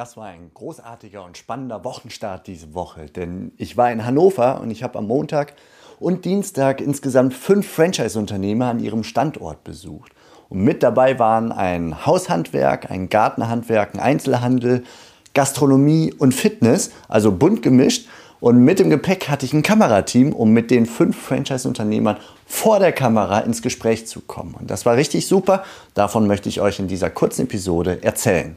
Das war ein großartiger und spannender Wochenstart diese Woche, denn ich war in Hannover und ich habe am Montag und Dienstag insgesamt fünf Franchise-Unternehmer an ihrem Standort besucht. Und mit dabei waren ein Haushandwerk, ein Gartenhandwerk, ein Einzelhandel, Gastronomie und Fitness, also bunt gemischt. Und mit dem Gepäck hatte ich ein Kamerateam, um mit den fünf Franchise-Unternehmern vor der Kamera ins Gespräch zu kommen. Und das war richtig super. Davon möchte ich euch in dieser kurzen Episode erzählen.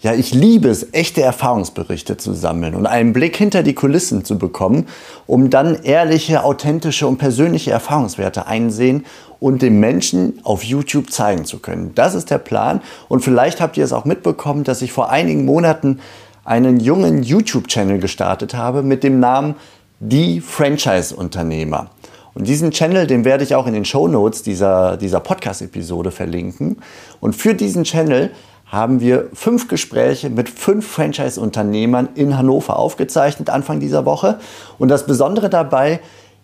Ja, ich liebe es, echte Erfahrungsberichte zu sammeln und einen Blick hinter die Kulissen zu bekommen, um dann ehrliche, authentische und persönliche Erfahrungswerte einsehen und den Menschen auf YouTube zeigen zu können. Das ist der Plan und vielleicht habt ihr es auch mitbekommen, dass ich vor einigen Monaten einen jungen YouTube-Channel gestartet habe mit dem Namen Die Franchise-Unternehmer. Und diesen Channel, den werde ich auch in den Show Notes dieser, dieser Podcast-Episode verlinken. Und für diesen Channel haben wir fünf Gespräche mit fünf Franchise-Unternehmern in Hannover aufgezeichnet Anfang dieser Woche. Und das Besondere dabei,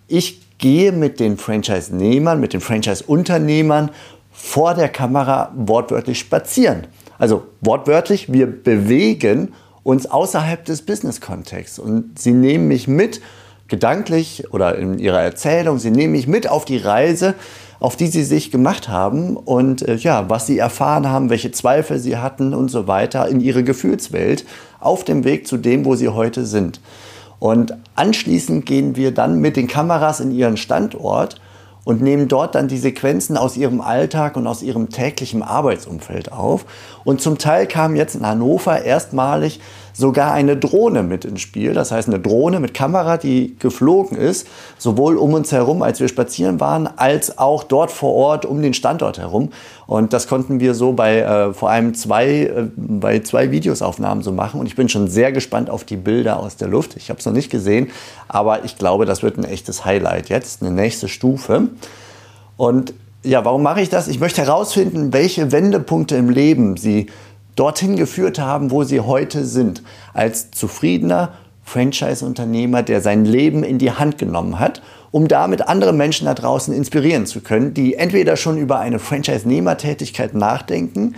ich gehe mit den Franchise-Nehmern, mit den Franchise-Unternehmern vor der Kamera wortwörtlich spazieren. Also wortwörtlich, wir bewegen uns außerhalb des Business-Kontexts. Und sie nehmen mich mit, gedanklich oder in ihrer Erzählung, sie nehmen mich mit auf die Reise auf die sie sich gemacht haben und äh, ja, was sie erfahren haben, welche Zweifel sie hatten und so weiter in ihre Gefühlswelt auf dem Weg zu dem, wo sie heute sind. Und anschließend gehen wir dann mit den Kameras in ihren Standort und nehmen dort dann die Sequenzen aus ihrem Alltag und aus ihrem täglichen Arbeitsumfeld auf. Und zum Teil kam jetzt in Hannover erstmalig sogar eine Drohne mit ins Spiel. Das heißt eine Drohne mit Kamera, die geflogen ist, sowohl um uns herum, als wir spazieren waren, als auch dort vor Ort um den Standort herum. Und das konnten wir so bei äh, vor allem zwei, äh, bei zwei Videosaufnahmen so machen. Und ich bin schon sehr gespannt auf die Bilder aus der Luft. Ich habe es noch nicht gesehen, aber ich glaube, das wird ein echtes Highlight jetzt, eine nächste Stufe. Und ja, warum mache ich das? Ich möchte herausfinden, welche Wendepunkte im Leben Sie dorthin geführt haben, wo sie heute sind, als zufriedener Franchise-Unternehmer, der sein Leben in die Hand genommen hat, um damit andere Menschen da draußen inspirieren zu können, die entweder schon über eine Franchise-Nehmertätigkeit nachdenken,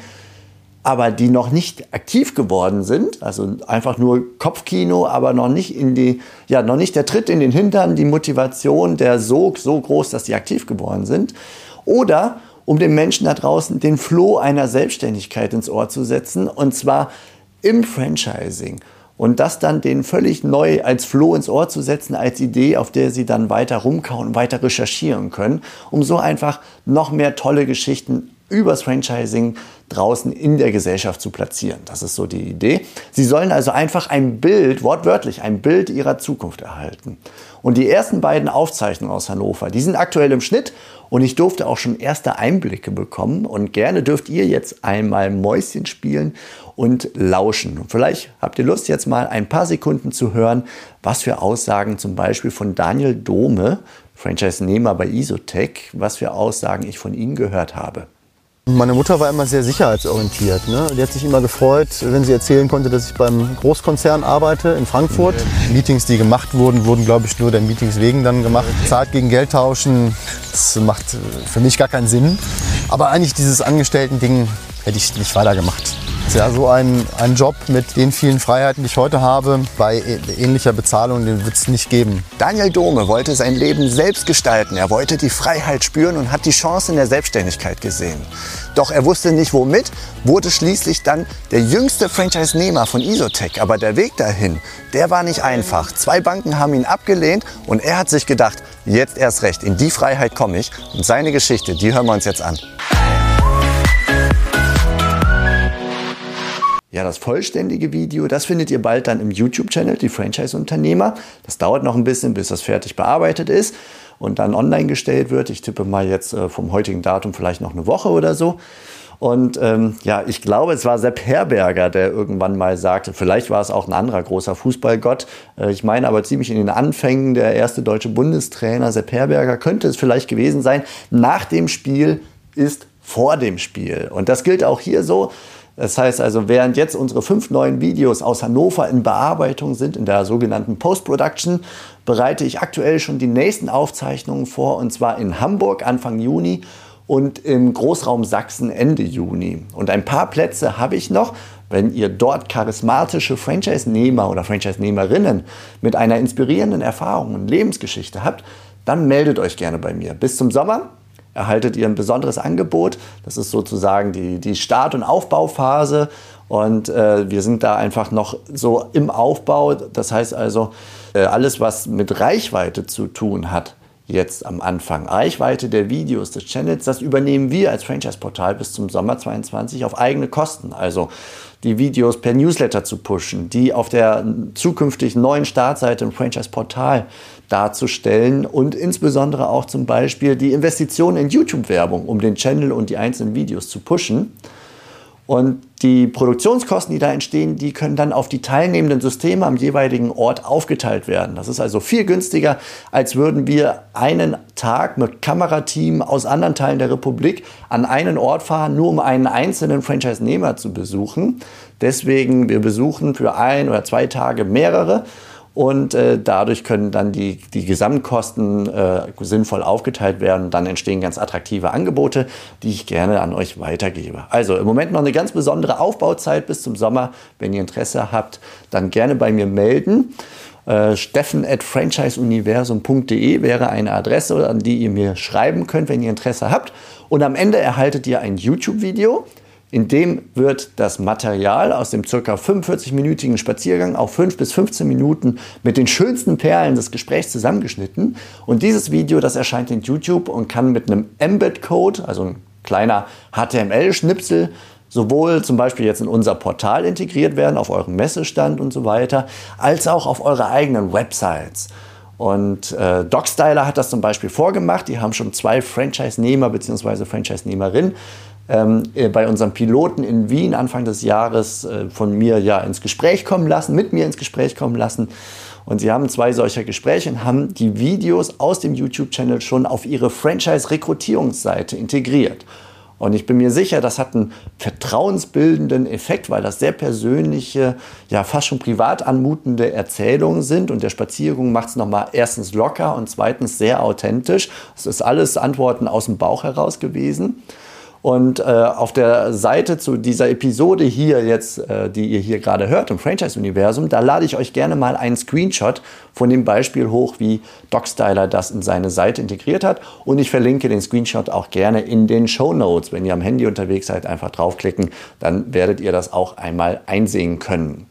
aber die noch nicht aktiv geworden sind, also einfach nur Kopfkino, aber noch nicht in die, ja, noch nicht der Tritt in den Hintern, die Motivation, der Sog so groß, dass sie aktiv geworden sind. Oder um den Menschen da draußen den Floh einer Selbstständigkeit ins Ohr zu setzen und zwar im Franchising. Und das dann den völlig neu als Floh ins Ohr zu setzen, als Idee, auf der sie dann weiter rumkauen, weiter recherchieren können, um so einfach noch mehr tolle Geschichten übers Franchising draußen in der Gesellschaft zu platzieren. Das ist so die Idee. Sie sollen also einfach ein Bild, wortwörtlich ein Bild ihrer Zukunft erhalten. Und die ersten beiden Aufzeichnungen aus Hannover, die sind aktuell im Schnitt und ich durfte auch schon erste Einblicke bekommen. Und gerne dürft ihr jetzt einmal Mäuschen spielen und lauschen. Und vielleicht habt ihr Lust, jetzt mal ein paar Sekunden zu hören, was für Aussagen zum Beispiel von Daniel Dome, Franchise-Nehmer bei Isotech, was für Aussagen ich von Ihnen gehört habe. Meine Mutter war immer sehr sicherheitsorientiert. Ne? Die hat sich immer gefreut, wenn sie erzählen konnte, dass ich beim Großkonzern arbeite in Frankfurt. Mhm. Meetings, die gemacht wurden, wurden, glaube ich, nur der Meetings wegen dann gemacht. Zart gegen Geld tauschen, das macht für mich gar keinen Sinn. Aber eigentlich dieses Angestellten-Ding hätte ich nicht weitergemacht. Ja, so ein, ein Job mit den vielen Freiheiten, die ich heute habe, bei ähnlicher Bezahlung, den wird es nicht geben. Daniel Dome wollte sein Leben selbst gestalten. Er wollte die Freiheit spüren und hat die Chance in der Selbstständigkeit gesehen. Doch er wusste nicht womit, wurde schließlich dann der jüngste Franchise-Nehmer von Isotech. Aber der Weg dahin, der war nicht einfach. Zwei Banken haben ihn abgelehnt und er hat sich gedacht, jetzt erst recht, in die Freiheit komme ich. Und seine Geschichte, die hören wir uns jetzt an. Ja, das vollständige Video, das findet ihr bald dann im YouTube-Channel, die Franchise-Unternehmer. Das dauert noch ein bisschen, bis das fertig bearbeitet ist und dann online gestellt wird. Ich tippe mal jetzt äh, vom heutigen Datum vielleicht noch eine Woche oder so. Und ähm, ja, ich glaube, es war Sepp Herberger, der irgendwann mal sagte, vielleicht war es auch ein anderer großer Fußballgott. Äh, ich meine aber ziemlich in den Anfängen der erste deutsche Bundestrainer Sepp Herberger könnte es vielleicht gewesen sein. Nach dem Spiel ist vor dem Spiel. Und das gilt auch hier so. Das heißt also, während jetzt unsere fünf neuen Videos aus Hannover in Bearbeitung sind, in der sogenannten Post-Production, bereite ich aktuell schon die nächsten Aufzeichnungen vor, und zwar in Hamburg Anfang Juni und im Großraum Sachsen Ende Juni. Und ein paar Plätze habe ich noch. Wenn ihr dort charismatische Franchise-Nehmer oder Franchise-Nehmerinnen mit einer inspirierenden Erfahrung und Lebensgeschichte habt, dann meldet euch gerne bei mir. Bis zum Sommer erhaltet ihr ein besonderes Angebot. Das ist sozusagen die, die Start- und Aufbauphase. Und äh, wir sind da einfach noch so im Aufbau. Das heißt also, äh, alles, was mit Reichweite zu tun hat, jetzt am Anfang. Reichweite der Videos des Channels, das übernehmen wir als Franchise-Portal bis zum Sommer 2022 auf eigene Kosten. Also die Videos per Newsletter zu pushen, die auf der zukünftig neuen Startseite im Franchise-Portal darzustellen und insbesondere auch zum Beispiel die Investitionen in YouTube-Werbung, um den Channel und die einzelnen Videos zu pushen. Und die Produktionskosten, die da entstehen, die können dann auf die teilnehmenden Systeme am jeweiligen Ort aufgeteilt werden. Das ist also viel günstiger, als würden wir einen Tag mit Kamerateam aus anderen Teilen der Republik an einen Ort fahren, nur um einen einzelnen Franchise-Nehmer zu besuchen. Deswegen, wir besuchen für ein oder zwei Tage mehrere und äh, dadurch können dann die, die Gesamtkosten äh, sinnvoll aufgeteilt werden. Dann entstehen ganz attraktive Angebote, die ich gerne an euch weitergebe. Also im Moment noch eine ganz besondere Aufbauzeit bis zum Sommer. Wenn ihr Interesse habt, dann gerne bei mir melden. Äh, steffen at franchiseuniversum.de wäre eine Adresse, an die ihr mir schreiben könnt, wenn ihr Interesse habt. Und am Ende erhaltet ihr ein YouTube-Video in dem wird das Material aus dem ca. 45-minütigen Spaziergang auf 5 bis 15 Minuten mit den schönsten Perlen des Gesprächs zusammengeschnitten. Und dieses Video, das erscheint in YouTube und kann mit einem Embed-Code, also ein kleiner HTML-Schnipsel, sowohl zum Beispiel jetzt in unser Portal integriert werden, auf eurem Messestand und so weiter, als auch auf eure eigenen Websites. Und äh, DocStyler hat das zum Beispiel vorgemacht. Die haben schon zwei Franchise-Nehmer bzw. Franchise-Nehmerinnen ähm, äh, bei unserem Piloten in Wien Anfang des Jahres äh, von mir ja ins Gespräch kommen lassen, mit mir ins Gespräch kommen lassen. Und sie haben zwei solcher Gespräche und haben die Videos aus dem YouTube-Channel schon auf ihre Franchise-Rekrutierungsseite integriert. Und ich bin mir sicher, das hat einen vertrauensbildenden Effekt, weil das sehr persönliche, ja fast schon privat anmutende Erzählungen sind. Und der Spaziergang macht es nochmal erstens locker und zweitens sehr authentisch. Es ist alles Antworten aus dem Bauch heraus gewesen. Und äh, auf der Seite zu dieser Episode hier jetzt, äh, die ihr hier gerade hört im Franchise-Universum, da lade ich euch gerne mal einen Screenshot von dem Beispiel hoch, wie DocStyler das in seine Seite integriert hat. Und ich verlinke den Screenshot auch gerne in den Show Notes. Wenn ihr am Handy unterwegs seid, einfach draufklicken, dann werdet ihr das auch einmal einsehen können.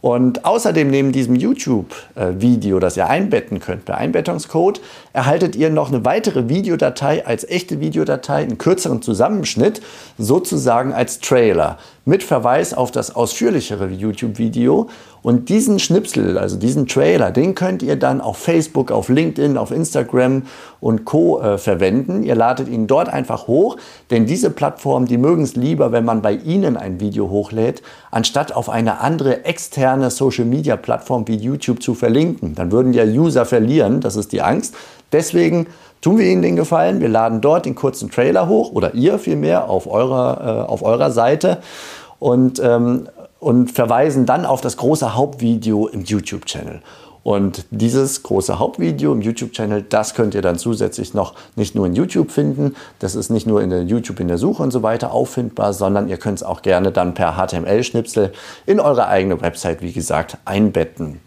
Und außerdem neben diesem YouTube-Video, das ihr einbetten könnt per Einbettungscode, erhaltet ihr noch eine weitere Videodatei als echte Videodatei, einen kürzeren Zusammenschnitt, sozusagen als Trailer mit Verweis auf das ausführlichere YouTube-Video. Und diesen Schnipsel, also diesen Trailer, den könnt ihr dann auf Facebook, auf LinkedIn, auf Instagram und Co. Äh, verwenden. Ihr ladet ihn dort einfach hoch, denn diese Plattformen, die mögen es lieber, wenn man bei ihnen ein Video hochlädt, anstatt auf eine andere externe Social-Media-Plattform wie YouTube zu verlinken. Dann würden ja User verlieren, das ist die Angst. Deswegen tun wir Ihnen den Gefallen. Wir laden dort den kurzen Trailer hoch oder ihr vielmehr auf eurer, äh, auf eurer Seite und, ähm, und verweisen dann auf das große Hauptvideo im YouTube-Channel. Und dieses große Hauptvideo im YouTube-Channel, das könnt ihr dann zusätzlich noch nicht nur in YouTube finden, das ist nicht nur in der YouTube in der Suche und so weiter auffindbar, sondern ihr könnt es auch gerne dann per HTML-Schnipsel in eure eigene Website, wie gesagt, einbetten.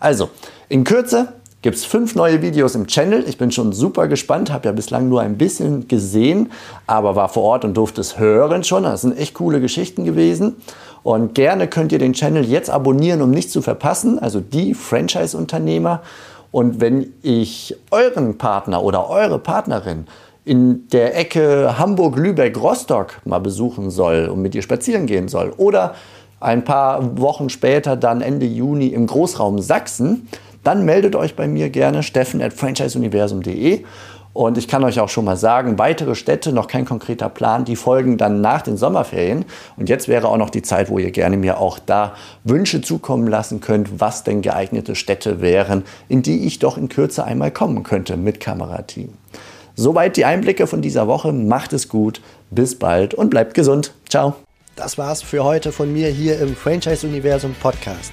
Also, in Kürze gibt es fünf neue Videos im Channel. Ich bin schon super gespannt, habe ja bislang nur ein bisschen gesehen, aber war vor Ort und durfte es hören schon. Das sind echt coole Geschichten gewesen. Und gerne könnt ihr den Channel jetzt abonnieren, um nichts zu verpassen, also die Franchise-Unternehmer. Und wenn ich euren Partner oder eure Partnerin in der Ecke Hamburg, Lübeck, Rostock mal besuchen soll und mit ihr spazieren gehen soll oder ein paar Wochen später dann Ende Juni im Großraum Sachsen, dann meldet euch bei mir gerne steffen at franchiseuniversum.de und ich kann euch auch schon mal sagen, weitere Städte, noch kein konkreter Plan, die folgen dann nach den Sommerferien. Und jetzt wäre auch noch die Zeit, wo ihr gerne mir auch da Wünsche zukommen lassen könnt, was denn geeignete Städte wären, in die ich doch in Kürze einmal kommen könnte mit Kamerateam. Soweit die Einblicke von dieser Woche. Macht es gut, bis bald und bleibt gesund. Ciao. Das war's für heute von mir hier im Franchise Universum Podcast.